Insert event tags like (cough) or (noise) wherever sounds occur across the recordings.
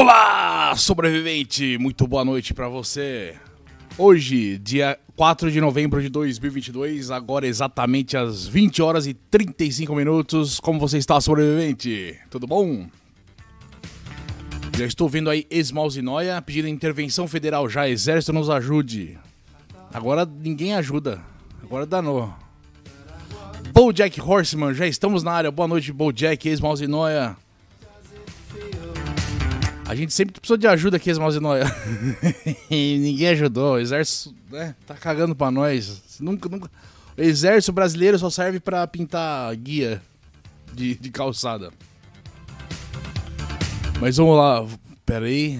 Olá, sobrevivente! Muito boa noite pra você. Hoje, dia 4 de novembro de 2022, agora exatamente às 20 horas e 35 minutos. Como você está, sobrevivente? Tudo bom? Já estou vendo aí Esmalzinóia pedindo intervenção federal já, exército nos ajude. Agora ninguém ajuda. Agora danou. Bojack Horseman, já estamos na área. Boa noite, Bojack, Esmalzinóia. A gente sempre precisou de ajuda aqui, Esmalzinóia. (laughs) e ninguém ajudou. O exército né, tá cagando pra nós. Nunca, nunca... O exército brasileiro só serve pra pintar guia de, de calçada. Mas vamos lá, pera aí.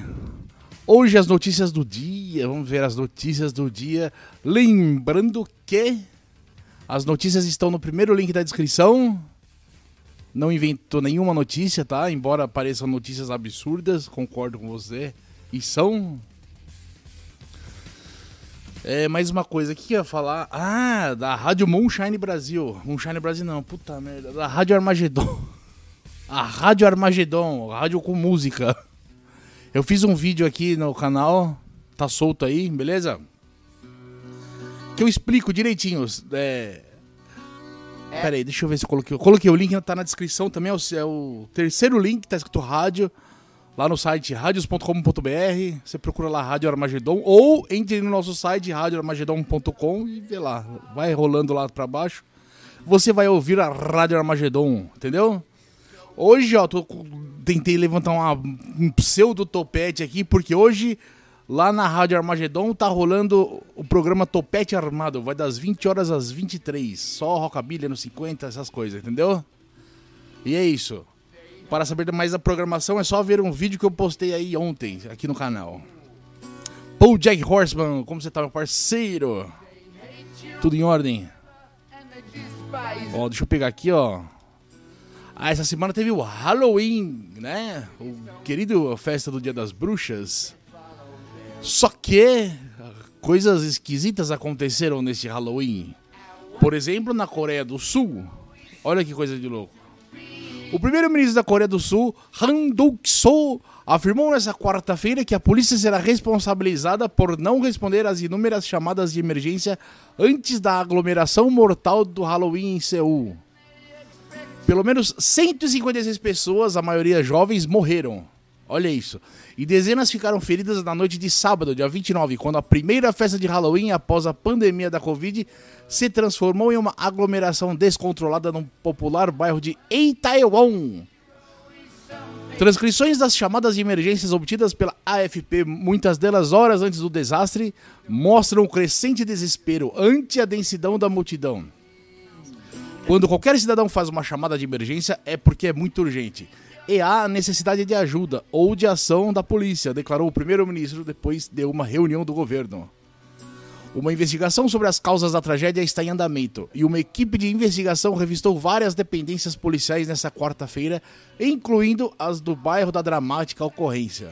Hoje as notícias do dia, vamos ver as notícias do dia. Lembrando que as notícias estão no primeiro link da descrição. Não inventou nenhuma notícia, tá? Embora apareçam notícias absurdas, concordo com você. E são. É, mais uma coisa, o que eu ia falar? Ah, da Rádio Moonshine Brasil. Moonshine Brasil não, puta merda. Da Rádio Armagedon. (laughs) A Rádio Armagedon, rádio com música. Eu fiz um vídeo aqui no canal, tá solto aí, beleza? Que eu explico direitinho. É, é. Deixa eu ver se eu coloquei. Eu coloquei o link, tá na descrição também. É o, é o terceiro link, tá escrito rádio. Lá no site radios.com.br. Você procura lá Rádio Armagedon. Ou entre no nosso site radioarmagedon.com e vê lá. Vai rolando lá pra baixo. Você vai ouvir a Rádio Armagedon, entendeu? Hoje, ó, tô, tentei levantar uma, um pseudo topete aqui, porque hoje Lá na Rádio Armagedon tá rolando o programa Topete Armado. Vai das 20 horas às 23. Só rockabilly no 50, essas coisas, entendeu? E é isso. Para saber mais da programação é só ver um vídeo que eu postei aí ontem, aqui no canal. Paul Jack Horseman, como você tá, meu parceiro? Tudo em ordem? Ó, deixa eu pegar aqui, ó. Ah, essa semana teve o Halloween, né? O querido festa do Dia das Bruxas. Só que coisas esquisitas aconteceram neste Halloween. Por exemplo, na Coreia do Sul. Olha que coisa de louco. O primeiro-ministro da Coreia do Sul, Han Duk-soo, afirmou nesta quarta-feira que a polícia será responsabilizada por não responder às inúmeras chamadas de emergência antes da aglomeração mortal do Halloween em Seul. Pelo menos 156 pessoas, a maioria jovens, morreram. Olha isso. E dezenas ficaram feridas na noite de sábado, dia 29, quando a primeira festa de Halloween após a pandemia da Covid se transformou em uma aglomeração descontrolada num popular bairro de Itaewon. Transcrições das chamadas de emergências obtidas pela AFP, muitas delas horas antes do desastre, mostram o crescente desespero ante a densidão da multidão. Quando qualquer cidadão faz uma chamada de emergência, é porque é muito urgente e há necessidade de ajuda ou de ação da polícia, declarou o primeiro-ministro depois de uma reunião do governo. Uma investigação sobre as causas da tragédia está em andamento e uma equipe de investigação revistou várias dependências policiais nesta quarta-feira, incluindo as do bairro da dramática ocorrência.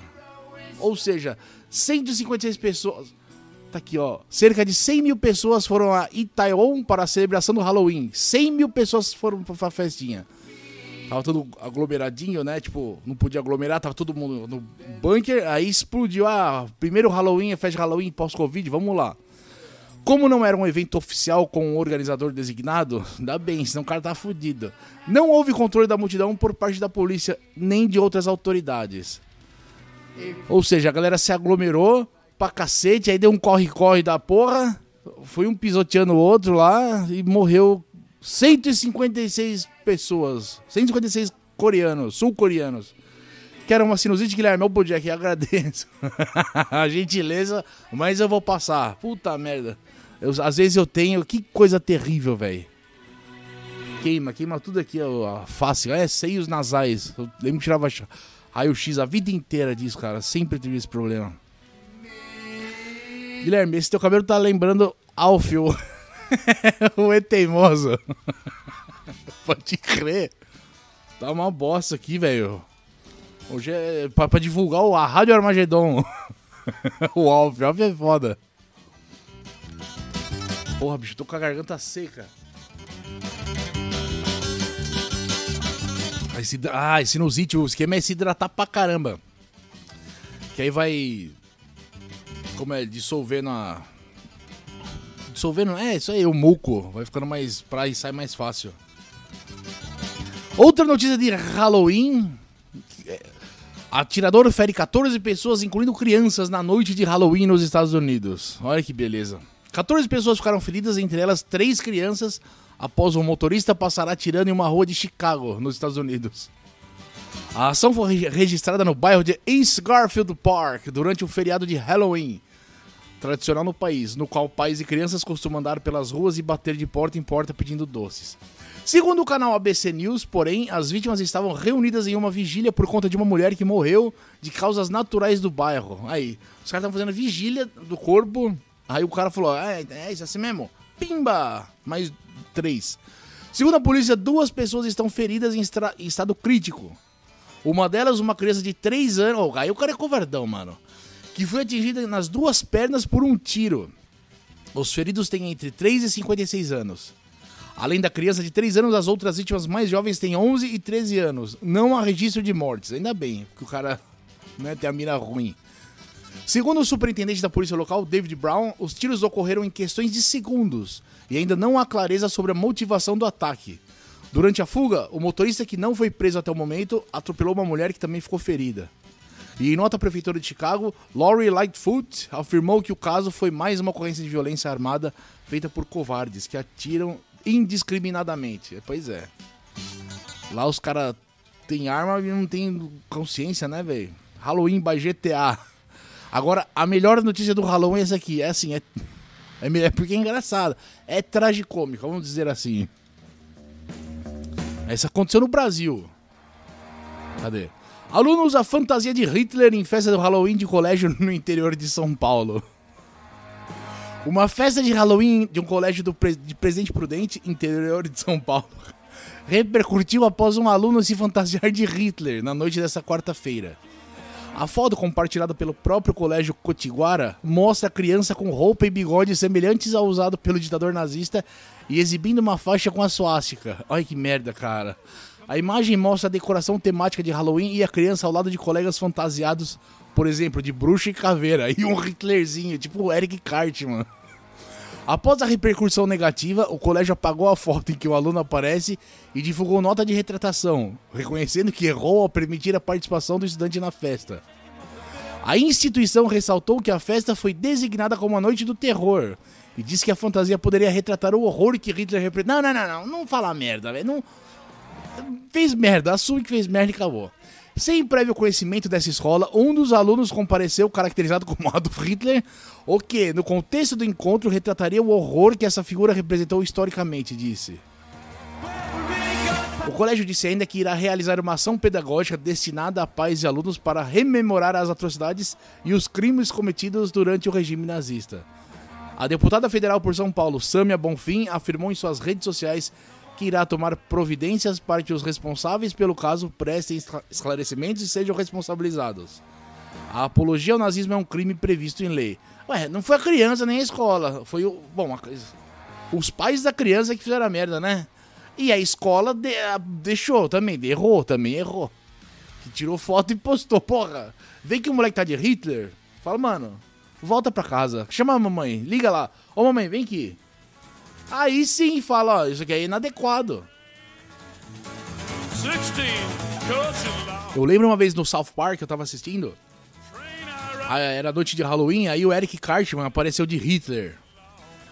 Ou seja, 156 pessoas. Tá aqui, ó. Cerca de 100 mil pessoas foram a Itaewon para a celebração do Halloween. 100 mil pessoas foram para a festinha. Tava tudo aglomeradinho, né? Tipo, não podia aglomerar, tava todo mundo no bunker. Aí explodiu. Ah, primeiro Halloween, festa de Halloween pós-Covid, vamos lá. Como não era um evento oficial com um organizador designado, dá bem, senão o cara tá fudido. Não houve controle da multidão por parte da polícia, nem de outras autoridades. Ou seja, a galera se aglomerou pra cacete, aí deu um corre-corre da porra, foi um pisoteando o outro lá e morreu 156 pessoas, 156 coreanos, sul-coreanos. Quero uma sinusite, Guilherme, eu podia aqui, (laughs) agradeço. a gentileza, mas eu vou passar. Puta merda. Eu, às vezes eu tenho, que coisa terrível, velho. Queima, queima tudo aqui, a face. É, seios nasais. Eu lembro que tirava raio-x a vida inteira disso, cara. Sempre tive esse problema. Guilherme, esse teu cabelo tá lembrando Alfio. (laughs) (laughs) o é teimoso. (laughs) Pode crer. Tá uma bosta aqui, velho. Hoje é pra, pra, divulgar o, a Rádio Armagedon. (laughs) o Alf, Alf é foda. Porra, bicho, tô com a garganta seca. Esse, ah, sinusite, o esquema é se hidratar pra caramba. Que aí vai. Como é? Dissolvendo a. Dissolvendo. É, isso aí, o muco. Vai ficando mais. Pra sai mais fácil. Outra notícia de Halloween. Atirador fere 14 pessoas, incluindo crianças, na noite de Halloween nos Estados Unidos. Olha que beleza. 14 pessoas ficaram feridas, entre elas três crianças, após um motorista passar atirando em uma rua de Chicago, nos Estados Unidos. A ação foi registrada no bairro de East Garfield Park durante o feriado de Halloween, tradicional no país, no qual pais e crianças costumam andar pelas ruas e bater de porta em porta pedindo doces. Segundo o canal ABC News, porém, as vítimas estavam reunidas em uma vigília por conta de uma mulher que morreu de causas naturais do bairro. Aí, os caras estavam fazendo vigília do corpo. Aí o cara falou: É, é isso assim mesmo? Pimba! Mais três. Segundo a polícia, duas pessoas estão feridas em, em estado crítico. Uma delas, uma criança de 3 anos. Oh, aí o cara é covardão, mano. Que foi atingida nas duas pernas por um tiro. Os feridos têm entre 3 e 56 anos. Além da criança de 3 anos, as outras vítimas mais jovens têm 11 e 13 anos. Não há registro de mortes. Ainda bem, que o cara né, tem a mira ruim. Segundo o superintendente da polícia local, David Brown, os tiros ocorreram em questões de segundos e ainda não há clareza sobre a motivação do ataque. Durante a fuga, o motorista que não foi preso até o momento atropelou uma mulher que também ficou ferida. E em nota, a prefeitura de Chicago, Laurie Lightfoot afirmou que o caso foi mais uma ocorrência de violência armada feita por covardes que atiram indiscriminadamente. Pois é. Lá os caras têm arma e não tem consciência, né, velho? Halloween by GTA. Agora, a melhor notícia do Halloween é essa aqui. É assim, é, é, é porque é engraçado. É tragicômico, vamos dizer assim. Essa aconteceu no Brasil. Cadê? Aluno usa fantasia de Hitler em festa do Halloween de colégio no interior de São Paulo. Uma festa de Halloween de um colégio Pre de Presidente Prudente, interior de São Paulo, (laughs) repercutiu após um aluno se fantasiar de Hitler na noite dessa quarta-feira. A foto compartilhada pelo próprio colégio Cotiguara mostra a criança com roupa e bigode semelhantes ao usado pelo ditador nazista e exibindo uma faixa com a suástica. Olha que merda, cara. A imagem mostra a decoração temática de Halloween e a criança ao lado de colegas fantasiados, por exemplo, de bruxa e caveira, (laughs) e um Hitlerzinho, tipo o Eric Cartman. Após a repercussão negativa, o colégio apagou a foto em que o aluno aparece e divulgou nota de retratação, reconhecendo que errou ao permitir a participação do estudante na festa. A instituição ressaltou que a festa foi designada como a Noite do Terror e disse que a fantasia poderia retratar o horror que Hitler representa. Não, não, não, não, não fala merda, velho. Não... Fez merda, assume que fez merda e acabou. Sem prévio conhecimento dessa escola, um dos alunos compareceu caracterizado como (laughs) Adolf Hitler, o que, no contexto do encontro, retrataria o horror que essa figura representou historicamente, disse. O colégio disse ainda que irá realizar uma ação pedagógica destinada a pais e alunos para rememorar as atrocidades e os crimes cometidos durante o regime nazista. A deputada federal por São Paulo, Sâmia Bonfim, afirmou em suas redes sociais que irá tomar providências para que os responsáveis pelo caso prestem esclarecimentos e sejam responsabilizados. A apologia ao nazismo é um crime previsto em lei. Ué, não foi a criança nem a escola. Foi o. Bom, a, os pais da criança que fizeram a merda, né? E a escola de, a, deixou também, errou também, errou. Que tirou foto e postou. Porra, vê que o moleque tá de Hitler. Fala, mano, volta pra casa. Chama a mamãe, liga lá. Ô mamãe, vem aqui. Aí sim fala, ó, isso aqui é inadequado. Eu lembro uma vez no South Park, eu tava assistindo. Era noite de Halloween, aí o Eric Cartman apareceu de Hitler.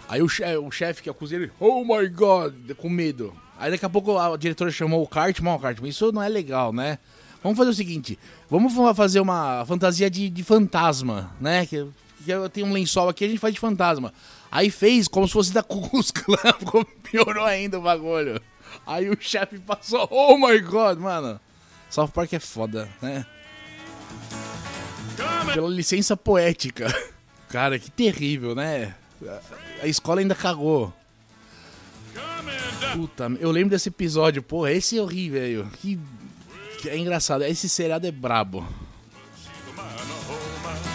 Aí o, chefe, o chefe que acusa ele, oh my god, com medo. Aí daqui a pouco a diretora chamou o Cartman, o Cartman, isso não é legal, né? Vamos fazer o seguinte, vamos fazer uma fantasia de, de fantasma, né? Que, que tem um lençol aqui, a gente faz de fantasma. Aí fez como se fosse da (laughs) Ku Klux piorou ainda o bagulho. Aí o chefe passou, oh my god, mano. South Park é foda, né? Pela licença poética. Cara, que terrível, né? A escola ainda cagou. Puta, eu lembro desse episódio, porra, esse é horrível, velho. Que, que é engraçado, esse seriado é brabo.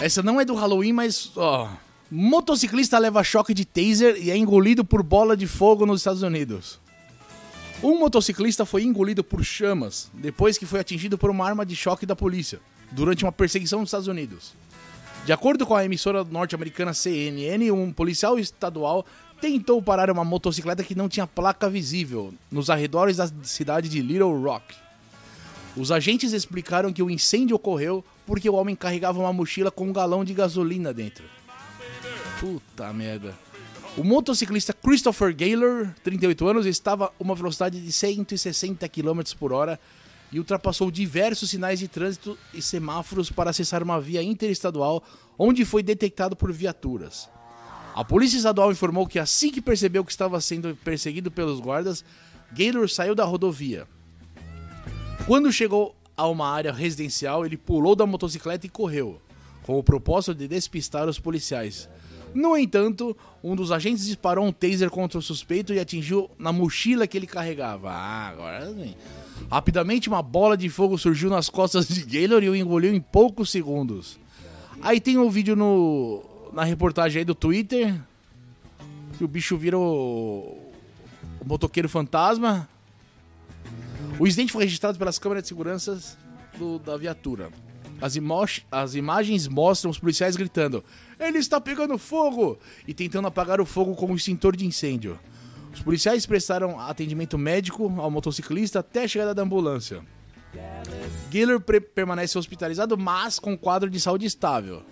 Essa não é do Halloween, mas, ó, Motociclista leva choque de taser e é engolido por bola de fogo nos Estados Unidos. Um motociclista foi engolido por chamas depois que foi atingido por uma arma de choque da polícia durante uma perseguição nos Estados Unidos. De acordo com a emissora norte-americana CNN, um policial estadual tentou parar uma motocicleta que não tinha placa visível nos arredores da cidade de Little Rock. Os agentes explicaram que o incêndio ocorreu porque o homem carregava uma mochila com um galão de gasolina dentro. Puta merda. O motociclista Christopher Gaylor, 38 anos, estava a uma velocidade de 160 km por hora e ultrapassou diversos sinais de trânsito e semáforos para acessar uma via interestadual onde foi detectado por viaturas. A polícia estadual informou que assim que percebeu que estava sendo perseguido pelos guardas, Gaylor saiu da rodovia. Quando chegou a uma área residencial, ele pulou da motocicleta e correu, com o propósito de despistar os policiais. No entanto, um dos agentes disparou um taser contra o suspeito e atingiu na mochila que ele carregava. Ah, agora sim. Rapidamente, uma bola de fogo surgiu nas costas de Gaylor e o engoliu em poucos segundos. Aí tem um vídeo no, na reportagem aí do Twitter que o bicho vira o, o motoqueiro fantasma. O incidente foi registrado pelas câmeras de segurança do, da viatura. As, as, imagens mostram os policiais gritando: Ele está pegando fogo! e tentando apagar o fogo com um extintor de incêndio. Os policiais prestaram atendimento médico ao motociclista até a chegada da ambulância. Giller permanece hospitalizado, mas com quadro de saúde estável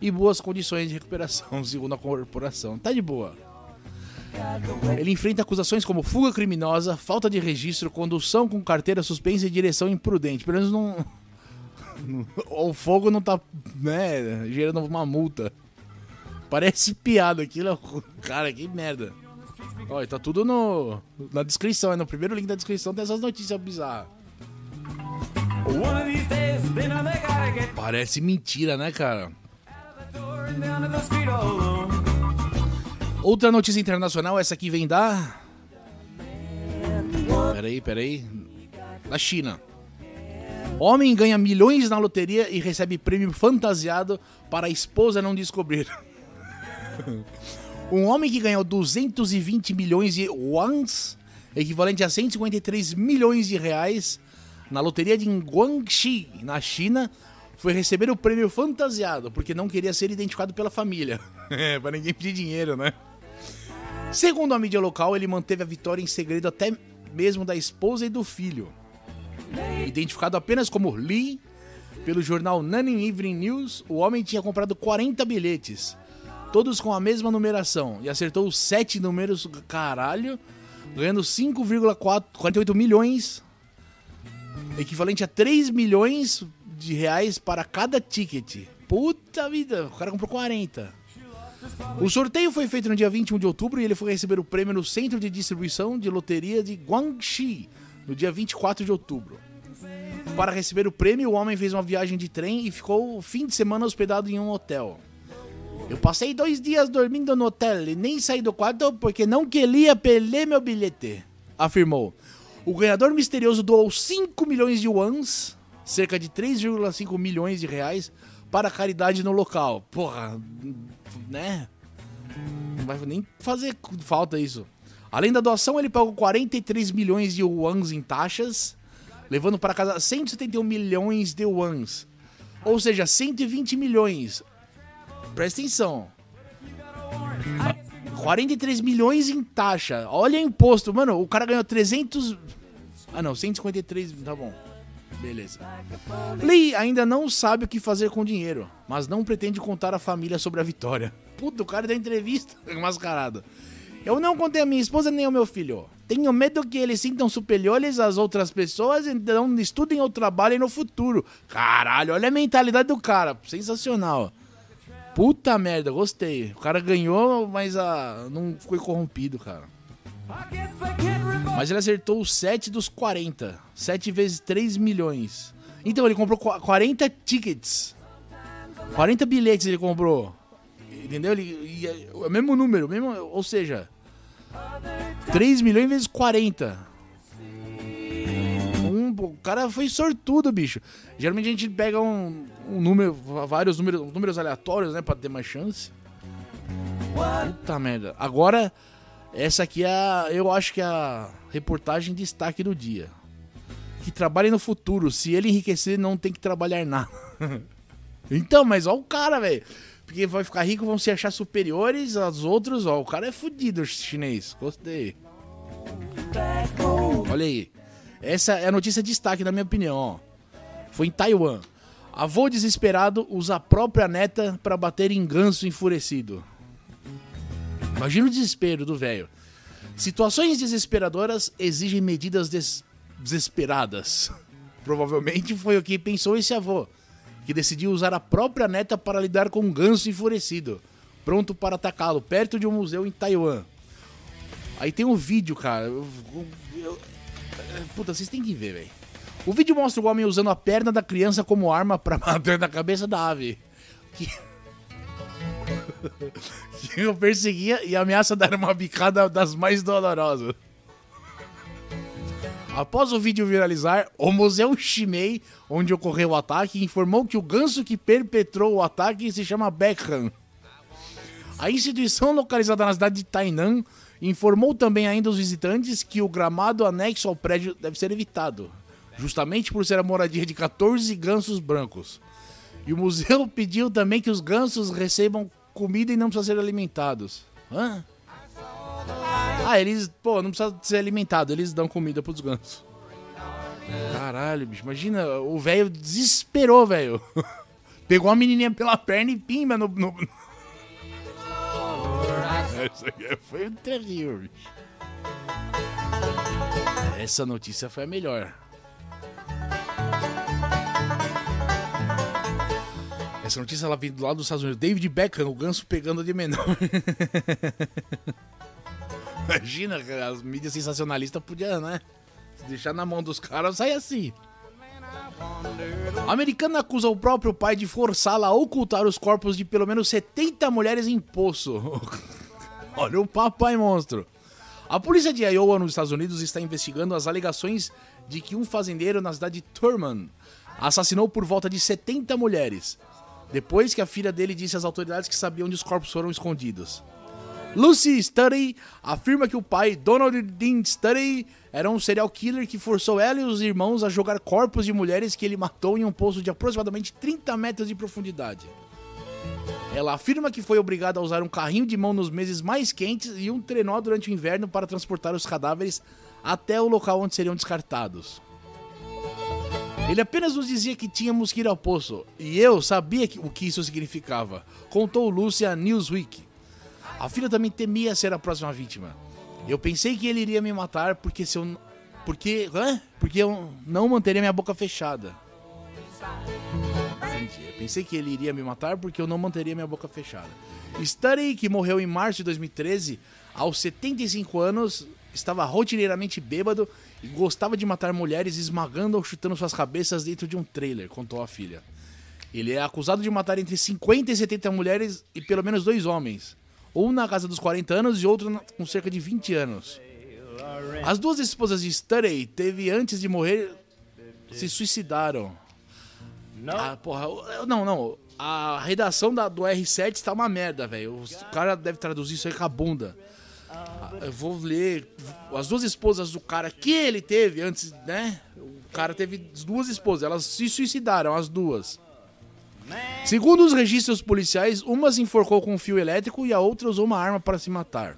e boas condições de recuperação, (laughs) segundo a corporação. Tá de boa. Ele enfrenta acusações como fuga criminosa, falta de registro, condução com carteira suspensa e direção imprudente. Pelo menos não. (laughs) o fogo não tá, né, gerando uma multa. Parece piada aquilo. Cara, que merda. Olha, tá tudo no, na descrição, é no primeiro link da descrição tem essas notícias bizarras. Parece mentira, né, cara? Outra notícia internacional, essa aqui vem da. Peraí, peraí. Da China. Homem ganha milhões na loteria e recebe prêmio fantasiado para a esposa não descobrir. (laughs) um homem que ganhou 220 milhões de wons, equivalente a 153 milhões de reais, na loteria de Guangxi, na China, foi receber o prêmio fantasiado, porque não queria ser identificado pela família. (laughs) é, para ninguém pedir dinheiro, né? Segundo a mídia local, ele manteve a vitória em segredo até mesmo da esposa e do filho. Identificado apenas como Lee, pelo jornal Nanning Evening News, o homem tinha comprado 40 bilhetes, todos com a mesma numeração, e acertou 7 números, caralho, ganhando 5,48 milhões, equivalente a 3 milhões de reais para cada ticket. Puta vida, o cara comprou 40. O sorteio foi feito no dia 21 de outubro e ele foi receber o prêmio no Centro de Distribuição de Loteria de Guangxi, no dia 24 de outubro. Para receber o prêmio, o homem fez uma viagem de trem e ficou o fim de semana hospedado em um hotel. Eu passei dois dias dormindo no hotel e nem saí do quarto porque não queria perder meu bilhete, afirmou. O ganhador misterioso doou 5 milhões de wons cerca de 3,5 milhões de reais para caridade no local. Porra, né? Não vai nem fazer falta isso. Além da doação, ele pagou 43 milhões de wons em taxas, levando para casa 171 milhões de wons. Ou seja, 120 milhões. Presta atenção. 43 milhões em taxa. Olha o imposto. Mano, o cara ganhou 300. Ah, não, 153. Tá bom. Beleza. Lee ainda não sabe o que fazer com o dinheiro, mas não pretende contar à família sobre a vitória. Puta, o cara da entrevista (laughs) mascarado. Eu não contei a minha esposa nem ao meu filho. Tenho medo que eles sintam superiores às outras pessoas e não estudem ou trabalhem no futuro. Caralho, olha a mentalidade do cara. Sensacional. Puta merda, gostei. O cara ganhou, mas ah, não foi corrompido, cara. Mas ele acertou 7 dos 40. 7 vezes 3 milhões. Então ele comprou 40 tickets. 40 bilhetes ele comprou. Entendeu? Ele, é o mesmo número, mesmo, ou seja, 3 milhões vezes 40. Um, o cara foi sortudo, bicho. Geralmente a gente pega um, um número, vários números, números aleatórios, né, pra ter mais chance. Puta merda. Agora, essa aqui é, a, eu acho que é a reportagem destaque do dia. Que trabalhe no futuro. Se ele enriquecer, não tem que trabalhar nada. (laughs) Então, mas ó o cara, velho. Porque vai ficar rico, vão se achar superiores aos outros, ó. O cara é fudido, chinês. Gostei. Olha aí. Essa é a notícia de destaque, na minha opinião, ó. Foi em Taiwan. Avô desesperado usa a própria neta para bater em ganso enfurecido. Imagina o desespero do velho. Situações desesperadoras exigem medidas des desesperadas. (laughs) Provavelmente foi o que pensou esse avô, que decidiu usar a própria neta para lidar com um ganso enfurecido, pronto para atacá-lo, perto de um museu em Taiwan. Aí tem um vídeo, cara. Eu, eu, eu, puta, vocês têm que ver, velho. O vídeo mostra o homem usando a perna da criança como arma para (laughs) bater na cabeça da ave. Que... (laughs) que eu perseguia e ameaça dar uma bicada das mais dolorosas. Após o vídeo viralizar, o Museu Shimei, onde ocorreu o ataque, informou que o ganso que perpetrou o ataque se chama Beckham. A instituição localizada na cidade de Tainan informou também ainda os visitantes que o gramado anexo ao prédio deve ser evitado, justamente por ser a moradia de 14 gansos brancos. E o museu (laughs) pediu também que os gansos recebam comida e não precisam ser alimentados. Hã? Ah, eles, pô, não precisa ser alimentado, eles dão comida pros gansos. Caralho, bicho, imagina, o velho desesperou, velho. (laughs) Pegou a menininha pela perna e pimba no. no... Essa (laughs) aqui foi terrível, bicho. Essa notícia foi a melhor. Essa notícia ela vem do lado dos Estados Unidos. David Beckham, o ganso pegando de menor. (laughs) Imagina, as mídias sensacionalistas podiam, né? Se deixar na mão dos caras, sai assim. A americana acusa o próprio pai de forçá-la a ocultar os corpos de pelo menos 70 mulheres em poço. (laughs) Olha o papai monstro. A polícia de Iowa, nos Estados Unidos, está investigando as alegações de que um fazendeiro na cidade de Thurman assassinou por volta de 70 mulheres, depois que a filha dele disse às autoridades que sabia onde os corpos foram escondidos. Lucy Study afirma que o pai, Donald Dean Study, era um serial killer que forçou ela e os irmãos a jogar corpos de mulheres que ele matou em um poço de aproximadamente 30 metros de profundidade. Ela afirma que foi obrigada a usar um carrinho de mão nos meses mais quentes e um trenó durante o inverno para transportar os cadáveres até o local onde seriam descartados. Ele apenas nos dizia que tínhamos que ir ao poço, e eu sabia o que isso significava, contou Lucy a Newsweek. A filha também temia ser a próxima vítima. Eu pensei que ele iria me matar porque se eu. Porque. Hã? Porque eu não manteria minha boca fechada. Eu pensei que ele iria me matar porque eu não manteria minha boca fechada. Study, que morreu em março de 2013, aos 75 anos, estava rotineiramente bêbado e gostava de matar mulheres esmagando ou chutando suas cabeças dentro de um trailer, contou a filha. Ele é acusado de matar entre 50 e 70 mulheres e pelo menos dois homens um na casa dos 40 anos e outro com cerca de 20 anos. As duas esposas de Study teve antes de morrer se suicidaram. Ah, porra, não, não. A redação da, do R7 está uma merda, velho. O cara deve traduzir isso aí com a bunda. Ah, eu vou ler as duas esposas do cara que ele teve antes, né? O cara teve duas esposas, elas se suicidaram, as duas. Segundo os registros policiais, uma se enforcou com um fio elétrico e a outra usou uma arma para se matar.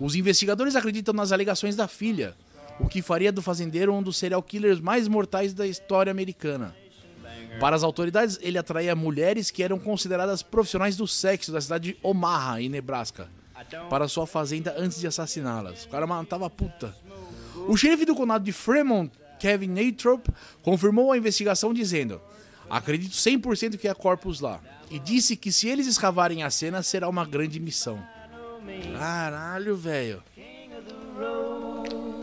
Os investigadores acreditam nas alegações da filha, o que faria do fazendeiro um dos serial killers mais mortais da história americana. Para as autoridades, ele atraía mulheres que eram consideradas profissionais do sexo da cidade de Omaha, em Nebraska, para sua fazenda antes de assassiná-las. O cara matava puta. O xerife do condado de Fremont, Kevin Nathrop, confirmou a investigação dizendo: Acredito 100% que há corpos lá. E disse que se eles escavarem a cena, será uma grande missão. Caralho, velho.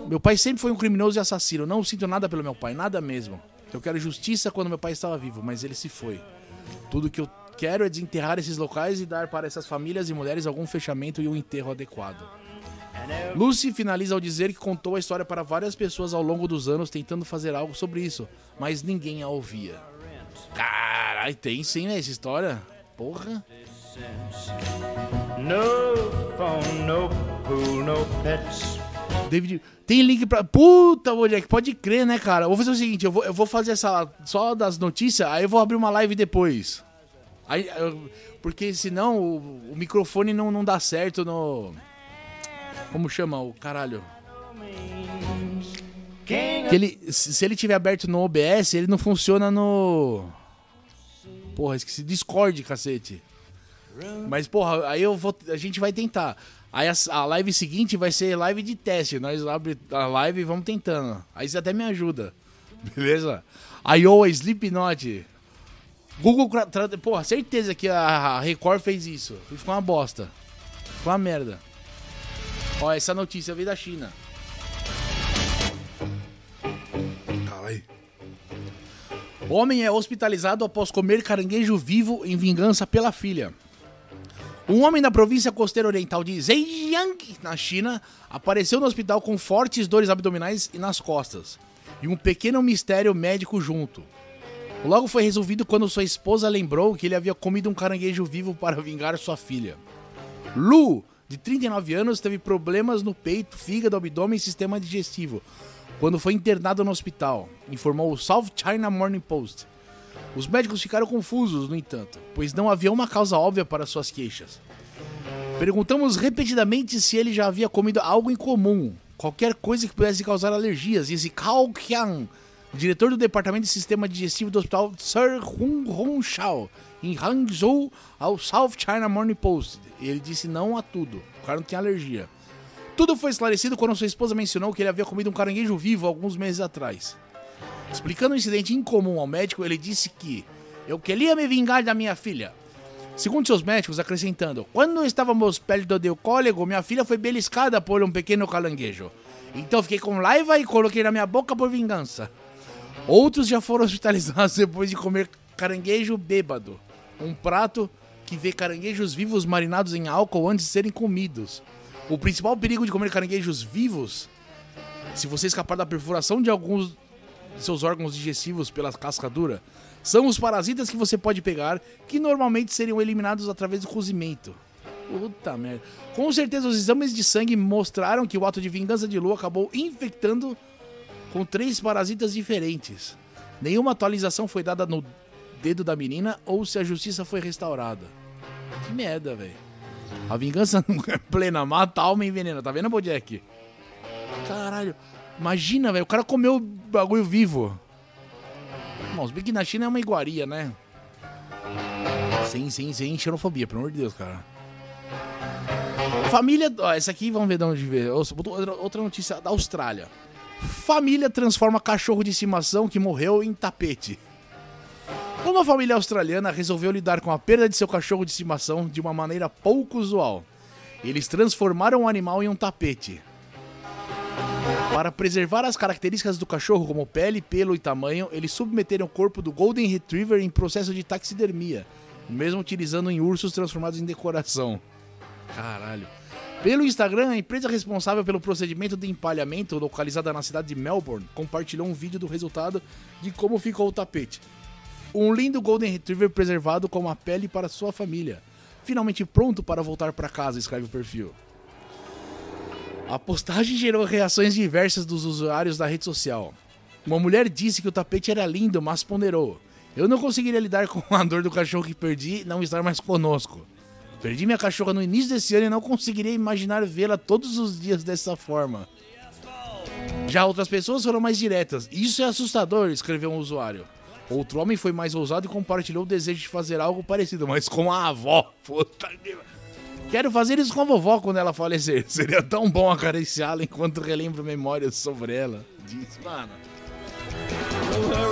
Meu pai sempre foi um criminoso e assassino. Não sinto nada pelo meu pai, nada mesmo. Eu quero justiça quando meu pai estava vivo, mas ele se foi. Tudo que eu quero é desenterrar esses locais e dar para essas famílias e mulheres algum fechamento e um enterro adequado. Lucy finaliza ao dizer que contou a história para várias pessoas ao longo dos anos tentando fazer algo sobre isso, mas ninguém a ouvia. Caralho, tem sim, né, essa história. Porra. No phone, no pool, no pets. David. Tem link pra. Puta, Bojack, pode crer, né, cara? Vou fazer o seguinte: eu vou, eu vou fazer essa. Só das notícias, aí eu vou abrir uma live depois. Aí, eu- porque senão o, o microfone não, não dá certo no. Como chama o caralho? Que ele, se ele tiver aberto no OBS, ele não funciona no. Porra, esqueci. Discord, cacete. Mas, porra, aí eu vou. A gente vai tentar. Aí a, a live seguinte vai ser live de teste. Nós abre a live e vamos tentando. Aí você até me ajuda. Beleza? Iowa Slipknot. Google. Porra, certeza que a Record fez isso. E ficou uma bosta. Ficou uma merda. Ó, essa notícia veio da China. Caralho. Homem é hospitalizado após comer caranguejo vivo em vingança pela filha. Um homem da província costeira oriental de Zhejiang, na China, apareceu no hospital com fortes dores abdominais e nas costas, e um pequeno mistério médico junto. Logo foi resolvido quando sua esposa lembrou que ele havia comido um caranguejo vivo para vingar sua filha. Lu, de 39 anos, teve problemas no peito, fígado, abdômen e sistema digestivo quando foi internado no hospital, informou o South China Morning Post. Os médicos ficaram confusos, no entanto, pois não havia uma causa óbvia para suas queixas. Perguntamos repetidamente se ele já havia comido algo incomum, qualquer coisa que pudesse causar alergias, e Cao Qian, diretor do departamento de sistema digestivo do hospital Sir Hong Hongshao, em Hangzhou, ao South China Morning Post. Ele disse não a tudo, o cara não tinha alergia. Tudo foi esclarecido quando sua esposa mencionou que ele havia comido um caranguejo vivo alguns meses atrás. Explicando o incidente incomum ao médico, ele disse que eu queria me vingar da minha filha. Segundo seus médicos, acrescentando, quando estávamos perto do cólico, minha filha foi beliscada por um pequeno caranguejo. Então fiquei com raiva e coloquei na minha boca por vingança. Outros já foram (laughs) hospitalizados depois de comer caranguejo bêbado. Um prato que vê caranguejos vivos marinados em álcool antes de serem comidos. O principal perigo de comer caranguejos vivos, se você escapar da perfuração de alguns de seus órgãos digestivos pela casca dura, são os parasitas que você pode pegar, que normalmente seriam eliminados através do cozimento. Puta merda. Com certeza, os exames de sangue mostraram que o ato de vingança de Lu acabou infectando com três parasitas diferentes. Nenhuma atualização foi dada no dedo da menina ou se a justiça foi restaurada. Que merda, velho. A vingança (laughs) não é plena, mata a alma e envenena. Tá vendo, Bojack? Caralho. Imagina, velho. O cara comeu o bagulho vivo. Bom, bem que na China é uma iguaria, né? Sem, sem, sem xenofobia, pelo amor de Deus, cara. Família. Ó, essa aqui, vamos ver de onde ver. Outra notícia da Austrália. Família transforma cachorro de estimação que morreu em tapete. Uma família australiana resolveu lidar com a perda de seu cachorro de estimação de uma maneira pouco usual. Eles transformaram o animal em um tapete. Para preservar as características do cachorro, como pele, pelo e tamanho, eles submeteram o corpo do Golden Retriever em processo de taxidermia, mesmo utilizando em ursos transformados em decoração. Caralho. Pelo Instagram, a empresa responsável pelo procedimento de empalhamento, localizada na cidade de Melbourne, compartilhou um vídeo do resultado de como ficou o tapete. Um lindo Golden Retriever preservado com uma pele para sua família. Finalmente pronto para voltar para casa, escreve o perfil. A postagem gerou reações diversas dos usuários da rede social. Uma mulher disse que o tapete era lindo, mas ponderou: Eu não conseguiria lidar com a dor do cachorro que perdi e não estar mais conosco. Perdi minha cachorra no início desse ano e não conseguiria imaginar vê-la todos os dias dessa forma. Já outras pessoas foram mais diretas. Isso é assustador, escreveu um usuário. Outro homem foi mais ousado e compartilhou o desejo de fazer algo parecido, mas com a avó. Puta que... Quero fazer isso com a vovó quando ela falecer. (laughs) Seria tão bom acariciá-la enquanto relembro memórias sobre ela. Diz, mano.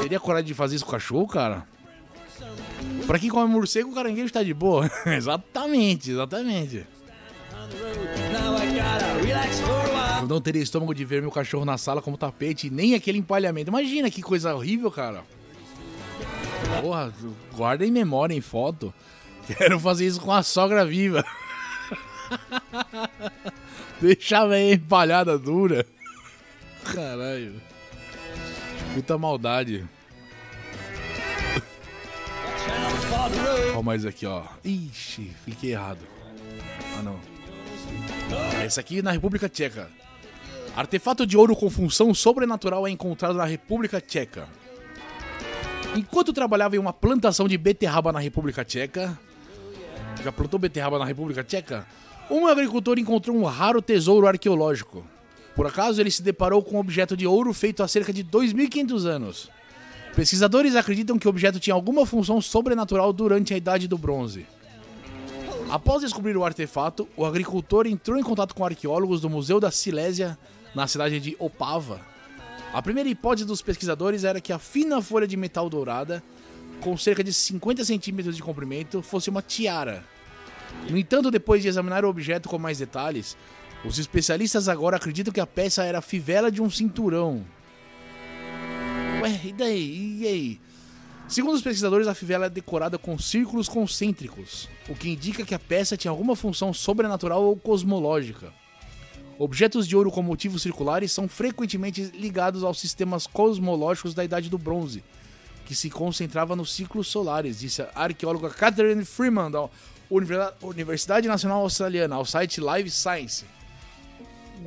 Teria coragem de fazer isso com o cachorro, cara? Pra quem come morcego, o caranguejo tá de boa. (laughs) exatamente, exatamente. Eu não teria estômago de ver meu cachorro na sala como tapete, nem aquele empalhamento. Imagina que coisa horrível, cara. Porra, guarda em memória, em foto. Quero fazer isso com a sogra viva. (laughs) Deixar a velha empalhada dura. Caralho. Puta maldade. Ó, mais aqui, ó. Ixi, cliquei errado. Ah, não. Essa aqui na República Tcheca. Artefato de ouro com função sobrenatural é encontrado na República Tcheca. Enquanto trabalhava em uma plantação de beterraba na República Tcheca. Já plantou beterraba na República Tcheca? Um agricultor encontrou um raro tesouro arqueológico. Por acaso, ele se deparou com um objeto de ouro feito há cerca de 2.500 anos. Pesquisadores acreditam que o objeto tinha alguma função sobrenatural durante a Idade do Bronze. Após descobrir o artefato, o agricultor entrou em contato com arqueólogos do Museu da Silésia, na cidade de Opava. A primeira hipótese dos pesquisadores era que a fina folha de metal dourada, com cerca de 50 centímetros de comprimento, fosse uma tiara. No entanto, depois de examinar o objeto com mais detalhes, os especialistas agora acreditam que a peça era a fivela de um cinturão. Ué, e daí? E aí? Segundo os pesquisadores, a fivela é decorada com círculos concêntricos, o que indica que a peça tinha alguma função sobrenatural ou cosmológica. Objetos de ouro com motivos circulares são frequentemente ligados aos sistemas cosmológicos da Idade do Bronze, que se concentrava nos ciclos solares, disse a arqueóloga Catherine Freeman, da Universidade Nacional Australiana, ao site Live Science.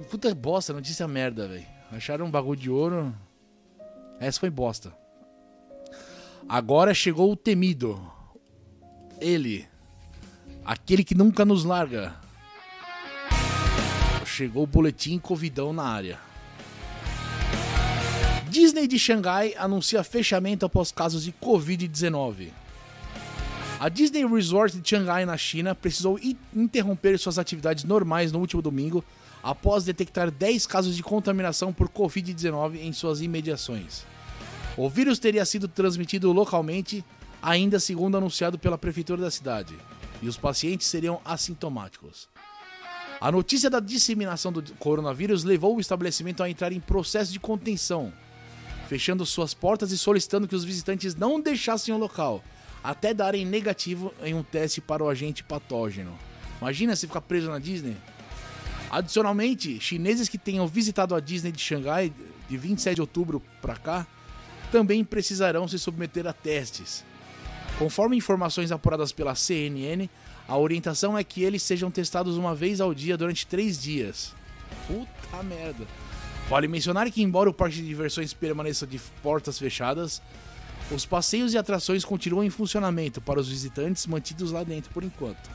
Puta bosta, notícia merda, velho. Acharam um bagulho de ouro. Essa foi bosta. Agora chegou o temido. Ele. Aquele que nunca nos larga. Chegou o boletim Covidão na área. Disney de Xangai anuncia fechamento após casos de Covid-19. A Disney Resort de Xangai, na China, precisou interromper suas atividades normais no último domingo após detectar 10 casos de contaminação por Covid-19 em suas imediações. O vírus teria sido transmitido localmente, ainda segundo anunciado pela prefeitura da cidade, e os pacientes seriam assintomáticos. A notícia da disseminação do coronavírus levou o estabelecimento a entrar em processo de contenção, fechando suas portas e solicitando que os visitantes não deixassem o local, até darem negativo em um teste para o agente patógeno. Imagina se ficar preso na Disney. Adicionalmente, chineses que tenham visitado a Disney de Xangai de 27 de outubro para cá também precisarão se submeter a testes. Conforme informações apuradas pela CNN, a orientação é que eles sejam testados uma vez ao dia durante três dias. Puta merda. Vale mencionar que, embora o parque de diversões permaneça de portas fechadas, os passeios e atrações continuam em funcionamento para os visitantes mantidos lá dentro por enquanto.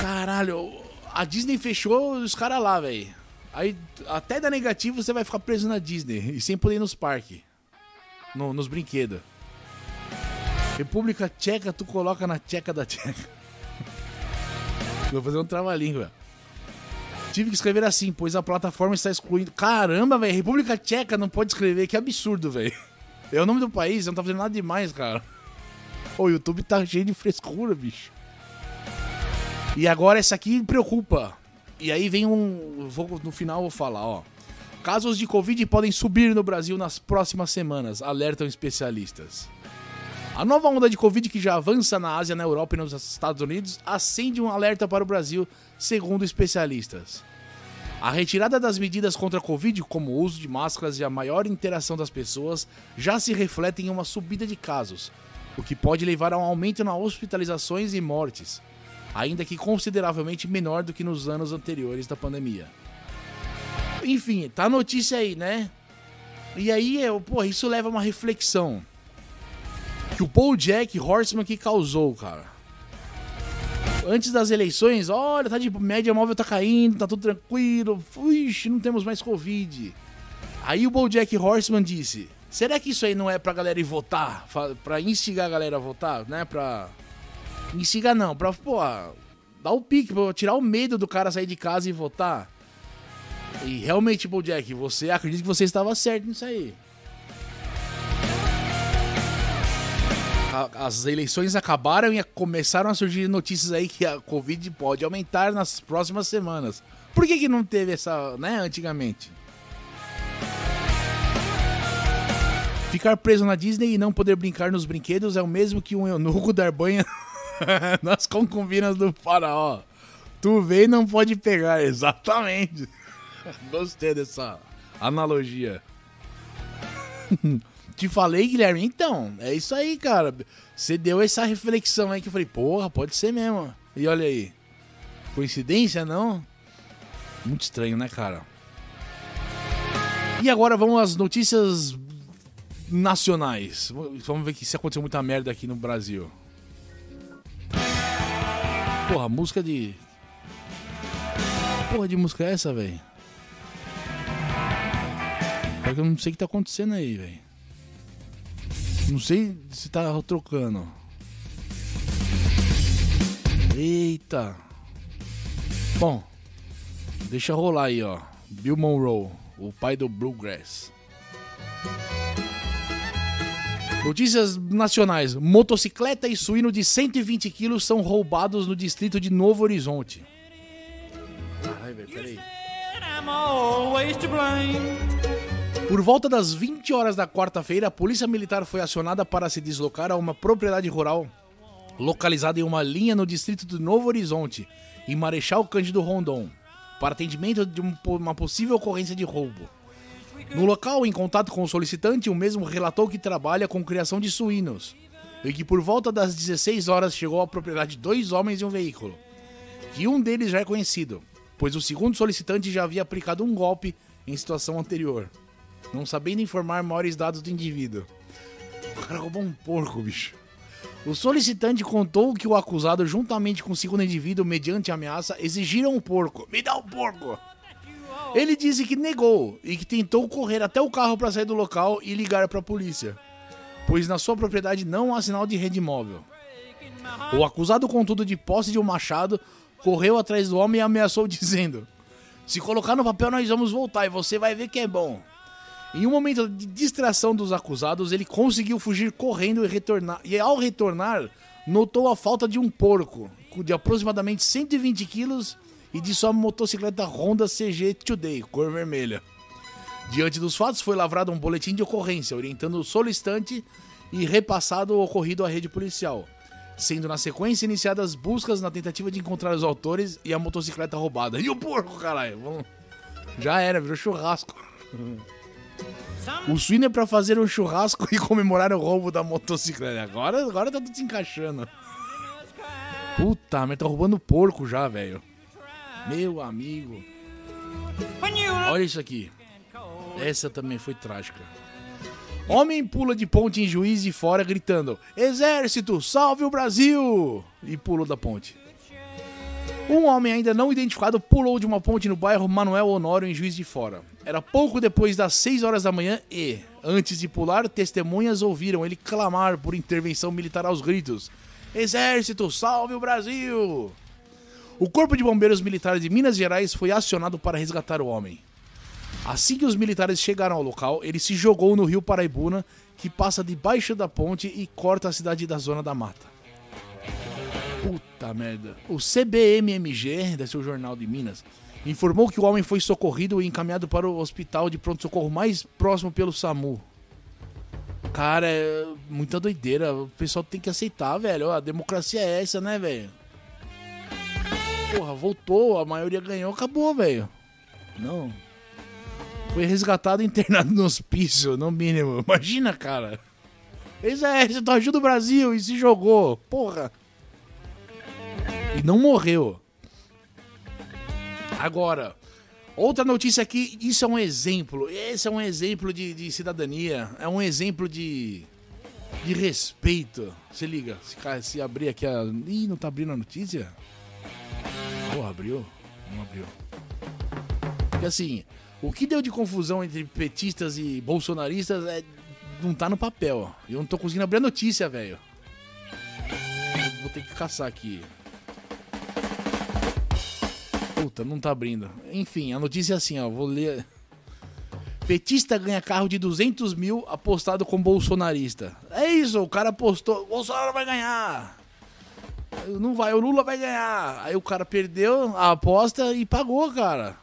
Caralho, a Disney fechou os caras lá, velho. Aí, até da negativo, você vai ficar preso na Disney e sem poder ir nos parques. No, nos brinquedos. República Tcheca, tu coloca na Tcheca da Tcheca. Vou fazer um trava-língua. Tive que escrever assim, pois a plataforma está excluindo. Caramba, velho, República Tcheca não pode escrever, que absurdo, velho. É o nome do país, não tá fazendo nada demais, cara. O YouTube tá cheio de frescura, bicho. E agora essa aqui preocupa. E aí vem um. Vou, no final vou falar, ó. Casos de Covid podem subir no Brasil nas próximas semanas, alertam especialistas. A nova onda de Covid que já avança na Ásia, na Europa e nos Estados Unidos acende um alerta para o Brasil, segundo especialistas. A retirada das medidas contra a Covid, como o uso de máscaras e a maior interação das pessoas, já se reflete em uma subida de casos, o que pode levar a um aumento nas hospitalizações e mortes, ainda que consideravelmente menor do que nos anos anteriores da pandemia. Enfim, tá a notícia aí, né? E aí, pô, isso leva a uma reflexão. Que o Paul Jack Horseman que causou, cara. Antes das eleições, olha, tá de média móvel tá caindo, tá tudo tranquilo. Ixi, não temos mais Covid. Aí o Paul Jack Horseman disse: Será que isso aí não é pra galera ir votar? Pra instigar a galera a votar, né? Pra Instiga não, pra, pô, dar o pique, pra tirar o medo do cara sair de casa e votar. E realmente, tipo, Jack, você acredita que você estava certo nisso aí. As eleições acabaram e começaram a surgir notícias aí que a Covid pode aumentar nas próximas semanas. Por que, que não teve essa, né, antigamente? Ficar preso na Disney e não poder brincar nos brinquedos é o mesmo que um eunuco dar banho (laughs) nas concubinas do faraó. Tu vê e não pode pegar, (laughs) exatamente. Gostei dessa analogia. (laughs) Te falei, Guilherme? Então, é isso aí, cara. Você deu essa reflexão aí que eu falei, porra, pode ser mesmo. E olha aí. Coincidência, não? Muito estranho, né, cara? E agora vamos às notícias nacionais. Vamos ver se aconteceu muita merda aqui no Brasil. Porra, música de. Porra de música é essa, velho? eu não sei o que tá acontecendo aí, velho. Não sei se tá trocando. Eita. Bom, deixa rolar aí, ó. Bill Monroe, o pai do Bluegrass. Notícias nacionais. Motocicleta e suíno de 120 quilos são roubados no distrito de Novo Horizonte. Caralho, peraí. Por volta das 20 horas da quarta-feira, a polícia militar foi acionada para se deslocar a uma propriedade rural localizada em uma linha no distrito de Novo Horizonte, em Marechal Cândido Rondon, para atendimento de uma possível ocorrência de roubo. No local, em contato com o solicitante, o mesmo relatou que trabalha com criação de suínos e que por volta das 16 horas chegou à propriedade dois homens e um veículo. Que um deles já é conhecido, pois o segundo solicitante já havia aplicado um golpe em situação anterior, não sabendo informar maiores dados do indivíduo. O cara roubou um porco, bicho. O solicitante contou que o acusado, juntamente com o segundo indivíduo, mediante ameaça, exigiram um porco. Me dá um porco! Ele disse que negou e que tentou correr até o carro para sair do local e ligar para a polícia, pois na sua propriedade não há sinal de rede móvel. O acusado, contudo, de posse de um machado, correu atrás do homem e ameaçou, (laughs) dizendo: Se colocar no papel, nós vamos voltar e você vai ver que é bom. Em um momento de distração dos acusados, ele conseguiu fugir correndo e retornar. E ao retornar, notou a falta de um porco de aproximadamente 120 quilos e de sua motocicleta Honda CG Today, cor vermelha. Diante dos fatos, foi lavrado um boletim de ocorrência, orientando o solicitante e repassado o ocorrido à rede policial, sendo na sequência iniciadas buscas na tentativa de encontrar os autores e a motocicleta roubada. E o porco, caralho? Já era, virou churrasco. (laughs) O suíno é pra fazer um churrasco (laughs) e comemorar o roubo da motocicleta. Agora, agora tá tudo se encaixando. Puta, mas tá roubando porco já, velho. Meu amigo. Olha isso aqui. Essa também foi trágica. Homem pula de ponte em Juiz de Fora gritando: Exército, salve o Brasil! E pulou da ponte. Um homem ainda não identificado pulou de uma ponte no bairro Manuel Honório, em Juiz de Fora. Era pouco depois das 6 horas da manhã e, antes de pular, testemunhas ouviram ele clamar por intervenção militar aos gritos: Exército, salve o Brasil! O Corpo de Bombeiros Militares de Minas Gerais foi acionado para resgatar o homem. Assim que os militares chegaram ao local, ele se jogou no rio Paraibuna, que passa debaixo da ponte e corta a cidade da Zona da Mata. Puta merda. O CBMMG, é o Jornal de Minas, informou que o homem foi socorrido e encaminhado para o hospital de pronto-socorro mais próximo pelo SAMU. Cara, é muita doideira. O pessoal tem que aceitar, velho. A democracia é essa, né, velho? porra, voltou, a maioria ganhou, acabou, velho. Não. Foi resgatado e internado no hospício, no mínimo. Imagina, cara. Exército, ajuda o Brasil e se jogou. Porra. E não morreu. Agora, outra notícia aqui, isso é um exemplo. Esse é um exemplo de, de cidadania. É um exemplo de, de respeito. Se liga, se, se abrir aqui a. Ih, não tá abrindo a notícia? Porra, abriu? Não abriu. Porque assim, o que deu de confusão entre petistas e bolsonaristas é, não tá no papel. Eu não tô conseguindo abrir a notícia, velho. Vou ter que caçar aqui. Puta, não tá abrindo. Enfim, a notícia é assim, ó. Vou ler. Petista ganha carro de 200 mil apostado com bolsonarista. É isso, o cara apostou. Bolsonaro vai ganhar não vai, o Lula vai ganhar. Aí o cara perdeu a aposta e pagou, cara.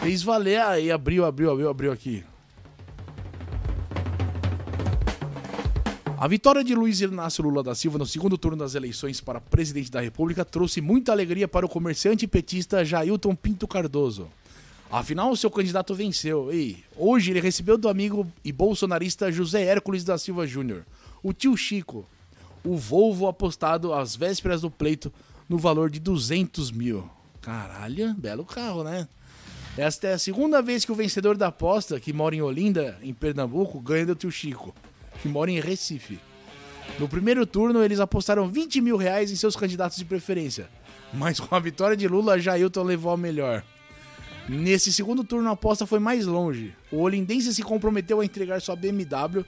Fez valer, aí abriu, abriu, abriu, abriu aqui. A vitória de Luiz Inácio Lula da Silva no segundo turno das eleições para presidente da República trouxe muita alegria para o comerciante petista Jailton Pinto Cardoso. Afinal, seu candidato venceu e hoje ele recebeu do amigo e bolsonarista José Hércules da Silva Júnior, o tio Chico, o Volvo apostado às vésperas do pleito no valor de 200 mil. Caralho, belo carro, né? Esta é a segunda vez que o vencedor da aposta, que mora em Olinda, em Pernambuco, ganha do tio Chico, que mora em Recife. No primeiro turno, eles apostaram 20 mil reais em seus candidatos de preferência. Mas com a vitória de Lula, Jailton levou a melhor. Nesse segundo turno, a aposta foi mais longe. O olindense se comprometeu a entregar sua BMW,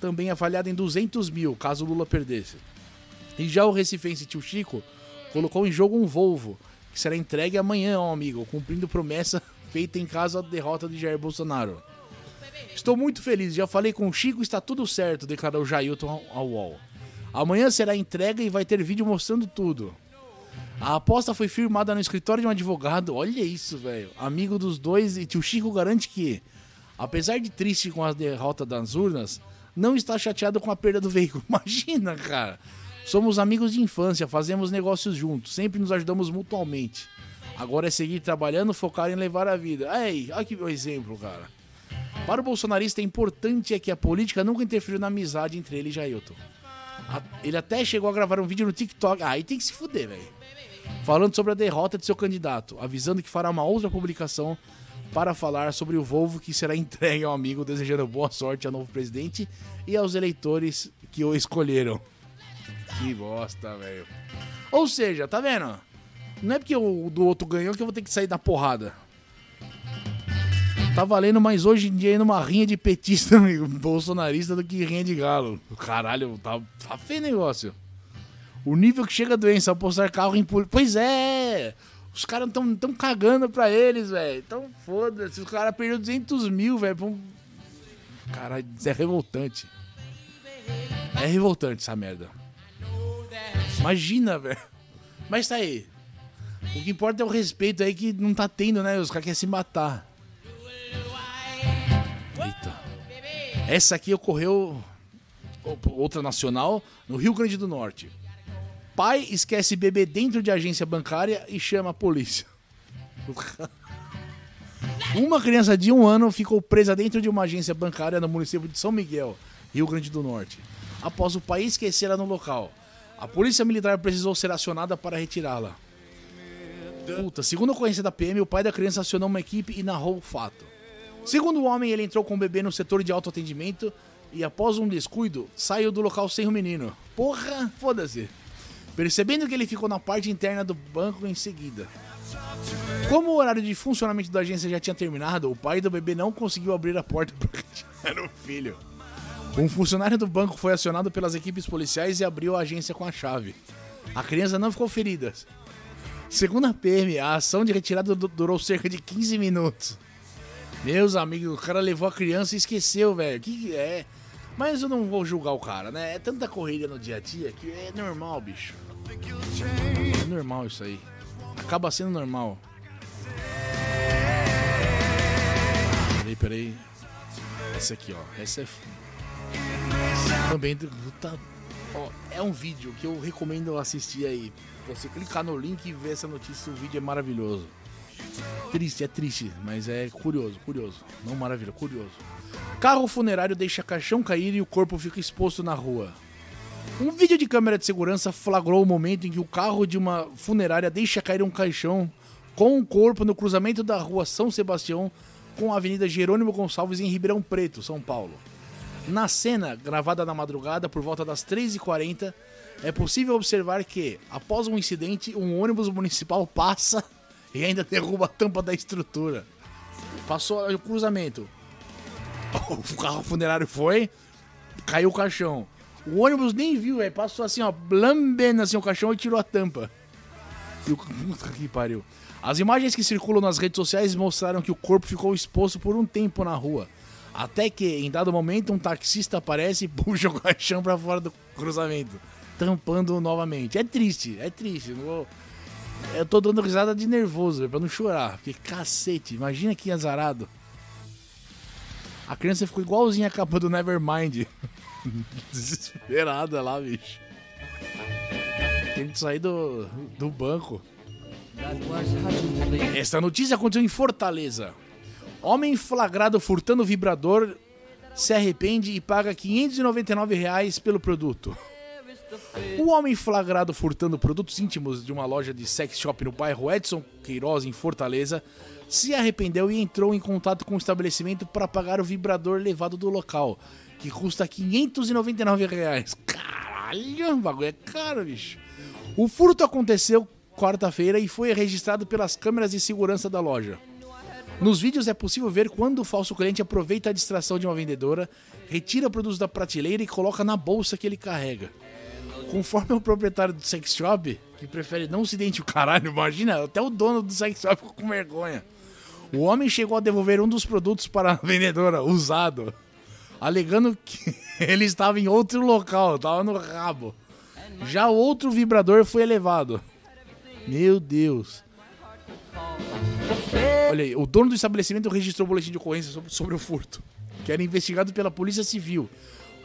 também avaliada em 200 mil, caso Lula perdesse. E já o recifense tio Chico colocou em jogo um Volvo, que será entregue amanhã ao amigo, cumprindo promessa (laughs) feita em caso da derrota de Jair Bolsonaro. Estou muito feliz, já falei com o Chico, está tudo certo, declarou Jailton ao UOL. Amanhã será entrega e vai ter vídeo mostrando tudo. A aposta foi firmada no escritório de um advogado. Olha isso, velho. Amigo dos dois e tio Chico garante que, apesar de triste com a derrota das urnas, não está chateado com a perda do veículo. (laughs) Imagina, cara. Somos amigos de infância, fazemos negócios juntos, sempre nos ajudamos mutuamente. Agora é seguir trabalhando, focar em levar a vida. Ei, olha que exemplo, cara. Para o bolsonarista, é importante é que a política nunca interferiu na amizade entre ele e Jailton. Ele até chegou a gravar um vídeo no TikTok. Ah, aí tem que se fuder, velho. Falando sobre a derrota de seu candidato, avisando que fará uma outra publicação para falar sobre o Volvo que será (laughs) entregue ao amigo, desejando boa sorte ao novo presidente e aos eleitores que o escolheram. Que bosta, velho. Ou seja, tá vendo? Não é porque o do outro ganhou que eu vou ter que sair da porrada. Tá valendo mais hoje em dia numa rinha de petista (laughs) bolsonarista do que rinha de galo. Caralho, tá, tá feio negócio. O nível que chega a doença ao postar carro em polícia. Pois é! Os caras tão, tão cagando pra eles, velho. Então foda-se. Os caras perderam 200 mil, velho. Um... Caralho, é revoltante. É revoltante essa merda. Imagina, velho. Mas tá aí. O que importa é o respeito aí que não tá tendo, né? Os caras querem se matar. Essa aqui ocorreu. Outra nacional, no Rio Grande do Norte. Pai esquece bebê dentro de agência bancária e chama a polícia. (laughs) Uma criança de um ano ficou presa dentro de uma agência bancária no município de São Miguel, Rio Grande do Norte, após o pai esquecê-la no local. A polícia militar precisou ser acionada para retirá-la. Puta, segundo a ocorrência da PM, o pai da criança acionou uma equipe e narrou o fato. Segundo o homem, ele entrou com o bebê no setor de autoatendimento e, após um descuido, saiu do local sem o menino. Porra, foda-se. Percebendo que ele ficou na parte interna do banco em seguida. Como o horário de funcionamento da agência já tinha terminado, o pai do bebê não conseguiu abrir a porta para (laughs) retirar o filho. Um funcionário do banco foi acionado pelas equipes policiais e abriu a agência com a chave. A criança não ficou ferida. Segundo a PM, a ação de retirada durou cerca de 15 minutos. Meus amigos, o cara levou a criança e esqueceu, velho. Que é? Mas eu não vou julgar o cara, né? É tanta corrida no dia a dia que é normal, bicho. É normal isso aí. Acaba sendo normal. Peraí, peraí. Essa aqui, ó. Essa é. Também tá. Ó, é um vídeo que eu recomendo assistir aí. Você clicar no link e ver essa notícia, o vídeo é maravilhoso. Triste, é triste, mas é curioso, curioso. Não maravilha, curioso. Carro funerário deixa caixão cair e o corpo fica exposto na rua. Um vídeo de câmera de segurança flagrou o momento em que o carro de uma funerária deixa cair um caixão com um corpo no cruzamento da rua São Sebastião com a Avenida Jerônimo Gonçalves em Ribeirão Preto, São Paulo. Na cena, gravada na madrugada por volta das 3h40, é possível observar que, após um incidente, um ônibus municipal (laughs) passa e ainda derruba a tampa da estrutura. Passou o cruzamento. (laughs) O carro funerário foi, caiu o caixão. O ônibus nem viu, é, passou assim, ó, lambendo assim o caixão e tirou a tampa. E o... Puta que pariu. As imagens que circulam nas redes sociais mostraram que o corpo ficou exposto por um tempo na rua. Até que, em dado momento, um taxista aparece e (laughs) puxa o caixão para fora do cruzamento, tampando novamente. É triste, é triste. Não vou... Eu tô dando risada de nervoso, pra não chorar. Porque cacete, imagina que azarado. A criança ficou igualzinha a capa do Nevermind. (laughs) Desesperada lá, bicho. Tem que sair do, do banco. Esta notícia aconteceu em Fortaleza. Homem flagrado furtando vibrador se arrepende e paga 599 reais pelo produto. O homem flagrado furtando produtos íntimos de uma loja de sex shop no bairro Edson Queiroz, em Fortaleza, se arrependeu e entrou em contato com o estabelecimento para pagar o vibrador levado do local, que custa 599 reais. Caralho, o bagulho é caro, bicho. O furto aconteceu quarta-feira e foi registrado pelas câmeras de segurança da loja. Nos vídeos é possível ver quando o falso cliente aproveita a distração de uma vendedora, retira produtos da prateleira e coloca na bolsa que ele carrega. Conforme o proprietário do sex shop, que prefere não se identificar, (laughs) caralho, imagina, até o dono do sex shop ficou com vergonha. O homem chegou a devolver um dos produtos para a (laughs) vendedora, usado, alegando que (laughs) ele estava em outro local, estava no rabo. Já o outro vibrador foi elevado. Meu Deus. Olha aí, o dono do estabelecimento registrou o boletim de ocorrência sobre, sobre o furto, que era investigado pela Polícia Civil.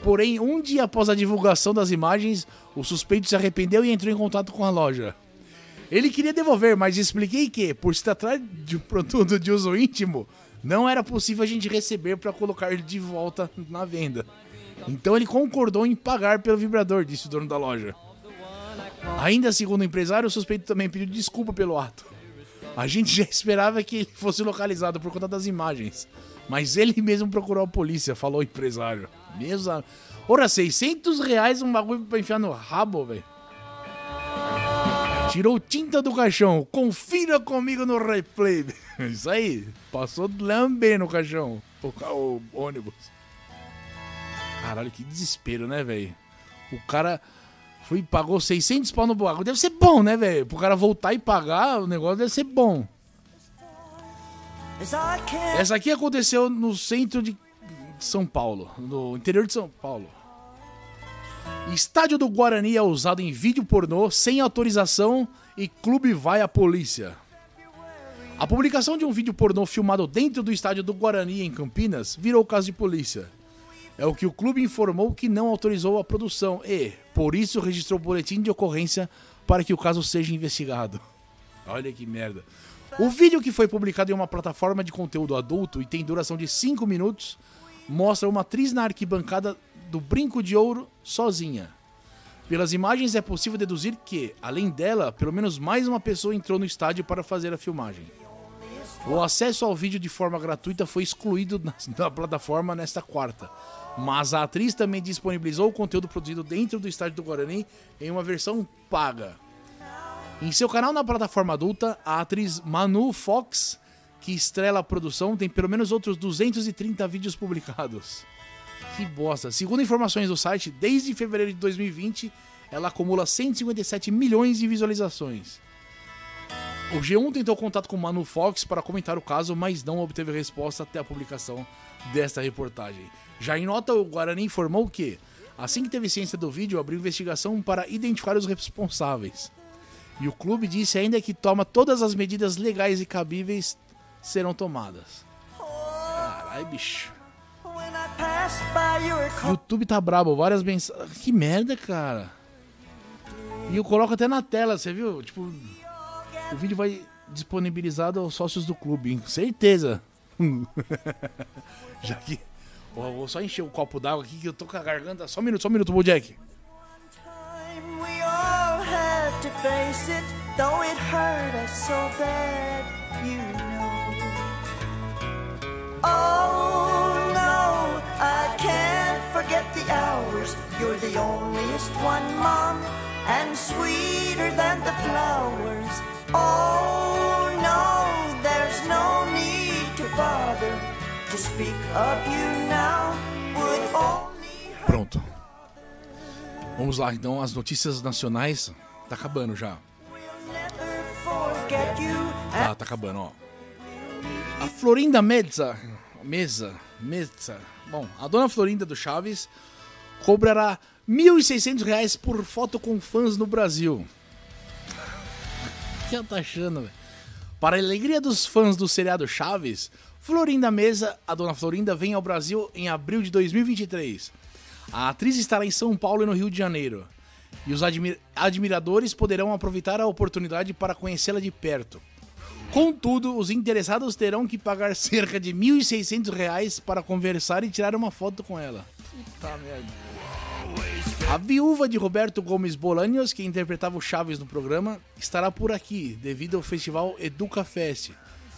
Porém, um dia após a divulgação das imagens, o suspeito se arrependeu e entrou em contato com a loja. Ele queria devolver, mas expliquei que, por se tratar de um produto de uso íntimo, não era possível a gente receber para colocar ele de volta na venda. Então ele concordou em pagar pelo vibrador, disse o dono da loja. Ainda segundo o empresário, o suspeito também pediu desculpa pelo ato. A gente já esperava que ele fosse localizado por conta das imagens. Mas ele mesmo procurou a polícia, falou o empresário. Mesmo. Ora, 600 reais um bagulho pra enfiar no rabo, velho. Tirou tinta do caixão. Confira comigo no replay. (laughs) Isso aí. Passou lambendo no caixão. O, o ônibus. Caralho, que desespero, né, velho? O cara foi pagou 600 pau no bagulho. Deve ser bom, né, velho? Pro cara voltar e pagar, o negócio deve ser bom. Essa aqui aconteceu no centro de São Paulo, no interior de São Paulo. Estádio do Guarani é usado em vídeo pornô sem autorização e clube vai à polícia. A publicação de um vídeo pornô filmado dentro do estádio do Guarani em Campinas virou caso de polícia. É o que o clube informou que não autorizou a produção e, por isso, registrou boletim de ocorrência para que o caso seja investigado. Olha que merda. O vídeo que foi publicado em uma plataforma de conteúdo adulto e tem duração de 5 minutos mostra uma atriz na arquibancada do Brinco de Ouro sozinha. Pelas imagens é possível deduzir que, além dela, pelo menos mais uma pessoa entrou no estádio para fazer a filmagem. O acesso ao vídeo de forma gratuita foi excluído (laughs) na, plataforma nesta quarta, mas a atriz também disponibilizou o conteúdo produzido dentro do estádio do Guarani em uma versão paga. Em seu canal na plataforma adulta, a atriz Manu Fox, que estrela a produção, tem pelo menos outros 230 vídeos publicados. Que bosta. Segundo informações do site, desde fevereiro de 2020, ela acumula 157 milhões de visualizações. O G1 tentou contato com Manu Fox para comentar o caso, mas não obteve resposta até a publicação desta reportagem. Já em nota, o Guarani informou que, assim que teve ciência do vídeo, abriu investigação para identificar os responsáveis. E o clube disse ainda que toma todas as medidas legais e cabíveis serão tomadas. Caralho, bicho. YouTube tá brabo, várias mensagens. Que merda, cara. E eu coloco até na tela, você viu? Tipo, o vídeo vai disponibilizado aos sócios do clube, hein? certeza. (laughs) Já que vou só encher o copo d'água aqui que eu tô com a garganta. Só um minuto, só um minuto, face it, though it hurt us so bad, you. Oh no, I can't forget the hours. You're the onlyest one, Mom, and sweeter than the flowers. Oh no, there's no need to bother to speak of you now. Would only Pronto. Vamos lá, então, as notícias nacionais Tá acabando já. Tá, tá acabando, ó. A Florinda Meza, Mesa, Mesa. Bom, a dona Florinda do Chaves cobrará R$ 1.600 por foto com fãs no Brasil. O que ela tá achando, velho? Para a alegria dos fãs do seriado Chaves, Florinda Mesa, a dona Florinda, vem ao Brasil em abril de 2023. A atriz estará em São Paulo e no Rio de Janeiro e os admir admiradores poderão aproveitar a oportunidade para conhecê-la de perto. Contudo, os interessados terão que pagar cerca de R$ 1.600 para conversar e tirar uma foto com ela. Puta merda. A viúva de Roberto Gomes Bolaños, que interpretava o Chaves no programa, estará por aqui devido ao festival Educa Fest,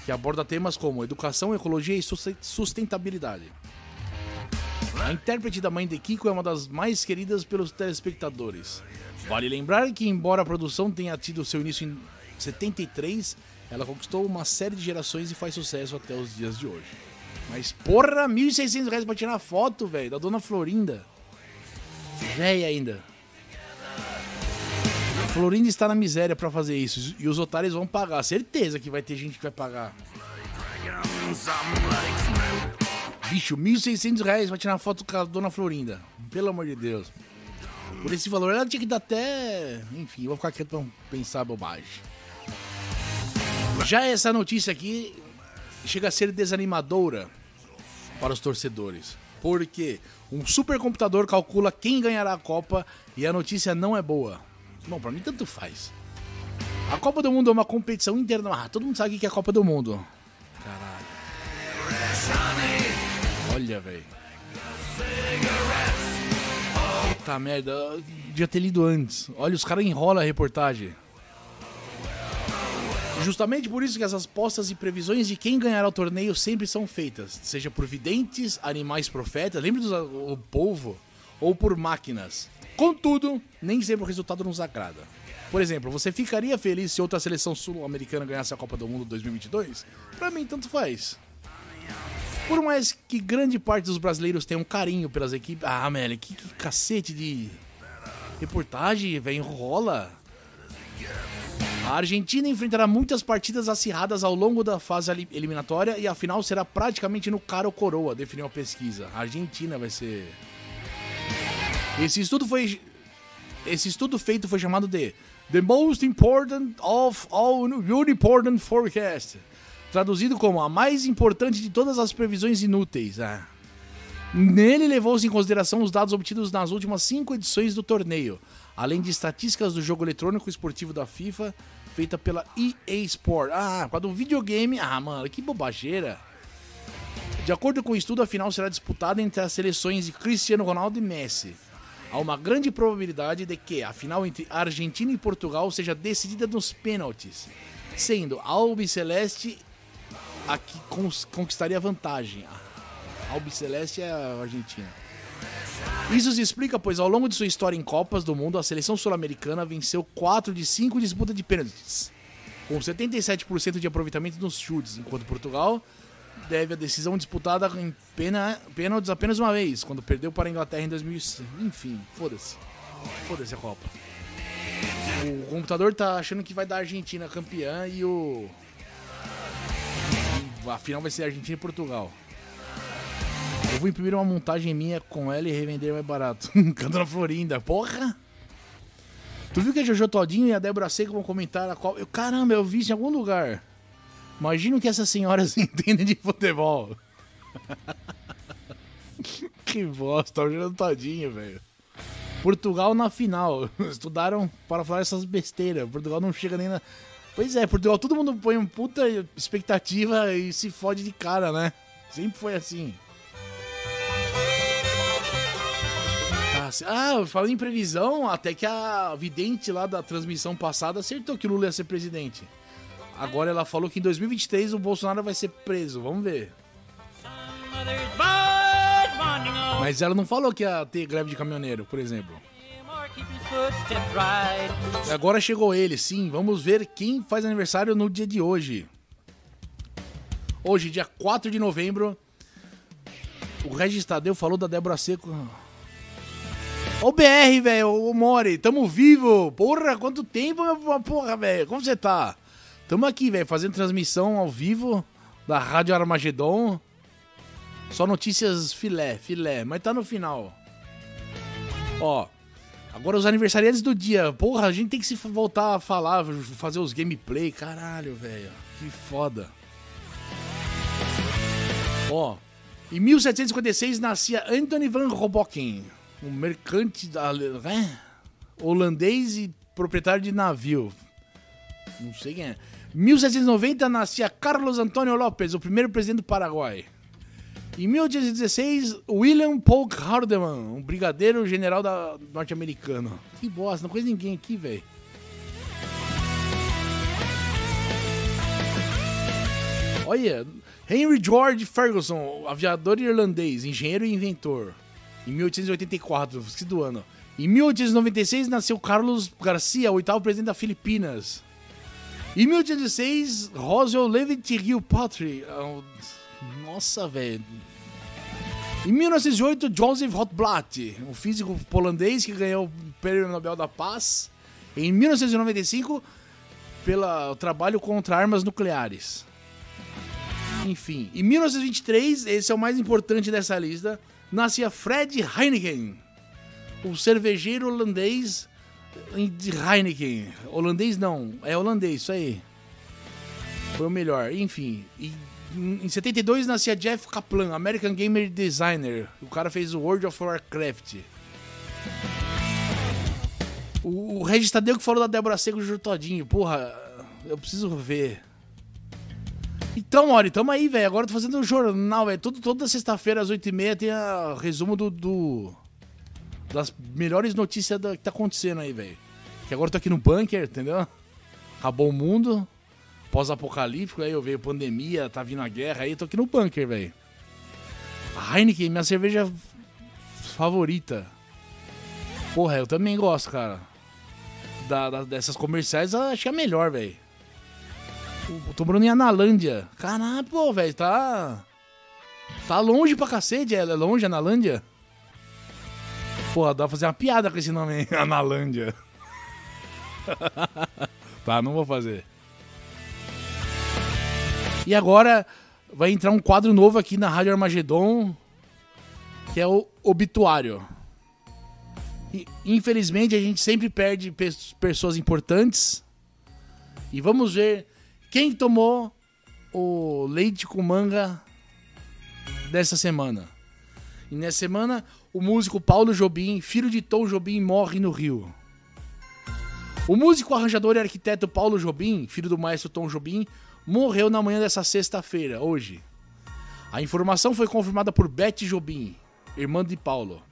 que aborda temas como educação, ecologia e sustentabilidade. A intérprete da mãe de Kiko é uma das mais queridas pelos telespectadores. Vale lembrar que, embora a produção tenha tido seu início em 73, ela conquistou uma série de gerações e faz sucesso até os dias de hoje. Mas porra, 1.600 reais pra tirar foto, velho, da dona Florinda. Véia ainda. Florinda está na miséria para fazer isso e os otários vão pagar. Certeza que vai ter gente que vai pagar. Bicho, 1.600 reais pra tirar foto com a dona Florinda. Pelo amor de Deus. Por esse valor ela tinha que dar até. Enfim, vou ficar quieto pra pensar bobagem. Já essa notícia aqui chega a ser desanimadora para os torcedores. Porque um supercomputador calcula quem ganhará a Copa e a notícia não é boa. Bom, pra mim tanto faz. A Copa do Mundo é uma competição interna. Ah, todo mundo sabe o que é a Copa do Mundo. Caralho. Olha, velho. Puta merda. Eu devia ter lido antes. Olha, os caras enrolam a reportagem. Justamente por isso que essas postas e previsões de quem ganhará o torneio sempre são feitas, seja por videntes, animais profetas, lembre do povo, ou por máquinas. Contudo, nem sempre o resultado nos agrada. Por exemplo, você ficaria feliz se outra seleção sul-americana ganhasse a Copa do Mundo 2022? Para mim, tanto faz. Por mais que grande parte dos brasileiros tenham carinho pelas equipes. Ah, Meli, que, que cacete de reportagem, velho, enrola. A Argentina enfrentará muitas partidas acirradas ao longo da fase eliminatória e a final será praticamente no cara ou coroa, definiu a pesquisa. A Argentina vai ser. Esse estudo foi. Esse estudo feito foi chamado de The Most Important of All Important Forecast. Traduzido como a mais importante de todas as previsões inúteis. Ah. Nele levou-se em consideração os dados obtidos nas últimas cinco edições do torneio, além de estatísticas do jogo eletrônico esportivo da FIFA feita pela EA Sport. Ah, com a do videogame. Ah, mano, que bobageira. De acordo com o estudo, a final será disputada entre as seleções de Cristiano Ronaldo e Messi. Há uma grande probabilidade de que a final entre Argentina e Portugal seja decidida nos pênaltis, sendo a Albiceleste a que conquistaria vantagem. A Albiceleste é a Argentina. Isso se explica, pois ao longo de sua história em Copas do Mundo, a seleção sul-americana venceu 4 de 5 disputas de pênaltis, com 77% de aproveitamento nos chutes, enquanto Portugal deve a decisão disputada em pênaltis apenas uma vez, quando perdeu para a Inglaterra em 2005. Enfim, foda-se. Foda-se a Copa. O computador tá achando que vai dar a Argentina campeã e o. A final vai ser Argentina e Portugal. Eu vou imprimir uma montagem minha com ela e revender mais barato. (laughs) Cantando Florinda, porra! Tu viu que a Jojo Todinho e a Débora Seco vão comentar a Copa? Eu, caramba, eu vi isso em algum lugar. Imagino que essas senhoras (laughs) entendem de futebol. (laughs) que bosta, o Jojo Todinho, velho. Portugal na final. Estudaram para falar essas besteiras. Portugal não chega nem na. Pois é, Portugal todo mundo põe uma puta expectativa e se fode de cara, né? Sempre foi assim. Ah, falando em previsão, até que a vidente lá da transmissão passada acertou que o Lula ia ser presidente. Agora ela falou que em 2023 o Bolsonaro vai ser preso. Vamos ver. Mas ela não falou que ia ter greve de caminhoneiro, por exemplo. Agora chegou ele, sim. Vamos ver quem faz aniversário no dia de hoje. Hoje, dia 4 de novembro, o Regis Tadeu falou da Débora Seco. Ô BR, velho, ô Mori, tamo vivo. Porra, quanto tempo, meu porra, velho. Como você tá? Tamo aqui, velho, fazendo transmissão ao vivo da Rádio Armagedon. Só notícias filé, filé, mas tá no final. Ó, agora os aniversariantes do dia. Porra, a gente tem que se voltar a falar, fazer os gameplay. Caralho, velho. Que foda. Ó, em 1756 nascia Anthony van Robocken um mercante né? holandês e proprietário de navio. Não sei quem é. 1790 nascia Carlos Antônio López, o primeiro presidente do Paraguai. Em 1816, William Polk Hardeman, um brigadeiro general da norte-americano. Que bosta, não conheço ninguém aqui, velho. Olha, Henry George Ferguson, aviador irlandês, engenheiro e inventor. Em 1884, esqueci do ano. Em 1896 nasceu Carlos Garcia, oitavo presidente das Filipinas. Em 1806, Roswell Levitt Gilpatry. Nossa, velho. Em 1908, Joseph Rotblat, um físico polandês que ganhou o Prêmio Nobel da Paz. Em 1995, pelo trabalho contra armas nucleares. Enfim, em 1923, esse é o mais importante dessa lista, nascia Fred Heineken, o cervejeiro holandês de Heineken. Holandês não, é holandês, isso aí. Foi o melhor. Enfim, e em 72 nascia Jeff Kaplan, American Gamer Designer. O cara fez o World of Warcraft. O, o Regis Tadeu que falou da Débora Seco Todinho. Porra, eu preciso ver. Então, olha, tamo aí, velho. Agora eu tô fazendo um jornal, velho. Toda sexta-feira, às 8h30, tem a resumo do, do, das melhores notícias da, que tá acontecendo aí, velho. Que agora eu tô aqui no bunker, entendeu? Acabou o mundo pós-apocalíptico, aí eu veio pandemia, tá vindo a guerra, aí eu tô aqui no bunker, velho. Heineken, minha cerveja favorita. Porra, eu também gosto, cara. Da, da, dessas comerciais, acho que é a melhor, velho. Tô morando em Analândia. Caralho, pô, velho, tá. Tá longe pra cacete, é longe, Analândia? Pô, dá pra fazer uma piada com esse nome aí, (laughs) Analândia. (laughs) tá, não vou fazer. E agora vai entrar um quadro novo aqui na Rádio Armagedon, que é o Obituário. E, infelizmente a gente sempre perde pessoas importantes. E vamos ver quem tomou o leite com manga dessa semana. E nessa semana, o músico Paulo Jobim, filho de Tom Jobim, morre no Rio. O músico, arranjador e arquiteto Paulo Jobim, filho do maestro Tom Jobim, morreu na manhã dessa sexta-feira, hoje. A informação foi confirmada por Betty Jobim, irmã de Paulo.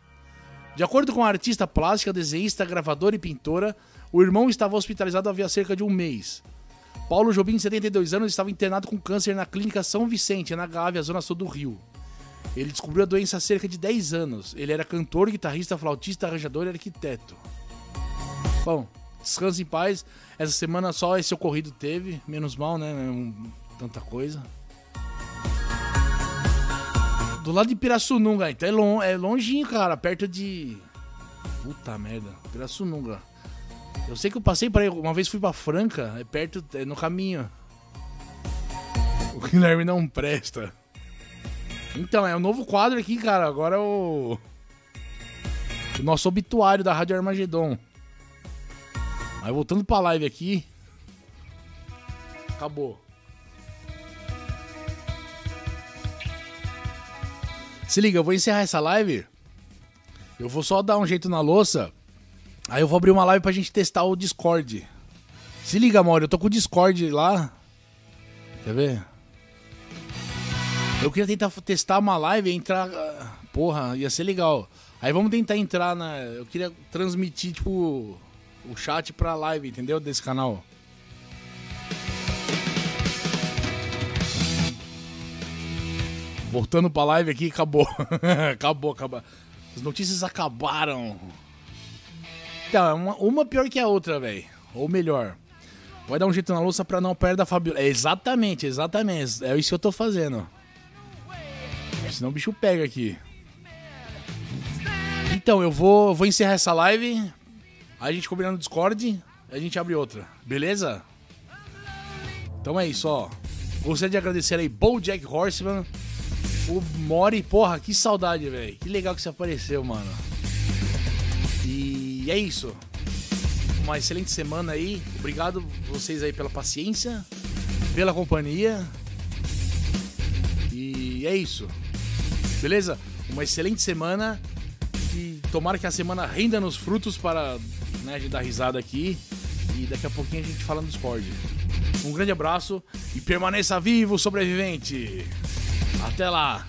De acordo com a artista plástica, desenhista, gravadora e pintora, o irmão estava hospitalizado havia cerca de um mês. Paulo Jobim, de 72 anos, estava internado com câncer na clínica São Vicente, na Gávea, zona sul do Rio. Ele descobriu a doença há cerca de 10 anos. Ele era cantor, guitarrista, flautista, arranjador e arquiteto. Bom, descanse em paz. Essa semana só esse ocorrido teve, menos mal, né? Tanta coisa. Do lado de Pirassununga, então é, long, é longinho, cara, perto de. Puta merda, Pirassununga. Eu sei que eu passei para uma vez fui para Franca, é perto, é no caminho. O Guilherme não presta. Então, é um novo quadro aqui, cara. Agora é o. O nosso obituário da Rádio Armagedon. Mas voltando pra live aqui. Acabou. Se liga, eu vou encerrar essa live. Eu vou só dar um jeito na louça. Aí eu vou abrir uma live pra gente testar o Discord. Se liga, amor, eu tô com o Discord lá. Quer ver? Eu queria tentar testar uma live e entrar. Ah, porra, ia ser legal. Aí vamos tentar entrar na. Eu queria transmitir, tipo o chat pra live, entendeu? Desse canal. Voltando pra live aqui, acabou. (laughs) acabou, acabou. As notícias acabaram. Então, é uma, uma pior que a outra, velho. Ou melhor. Vai dar um jeito na louça pra não perder a Fabiola. É exatamente, exatamente. É isso que eu tô fazendo. Senão o bicho pega aqui. Então, eu vou, vou encerrar essa live. A gente combina no Discord, a gente abre outra. Beleza? Então é isso, ó. Gostaria de agradecer aí Jack Horseman, o Mori. Porra, que saudade, velho. Que legal que você apareceu, mano. E é isso. Uma excelente semana aí. Obrigado vocês aí pela paciência, pela companhia. E é isso. Beleza? Uma excelente semana. E tomara que a semana renda nos frutos para né? A gente dá risada aqui e daqui a pouquinho a gente fala no Discord. Um grande abraço e permaneça vivo, sobrevivente! Até lá!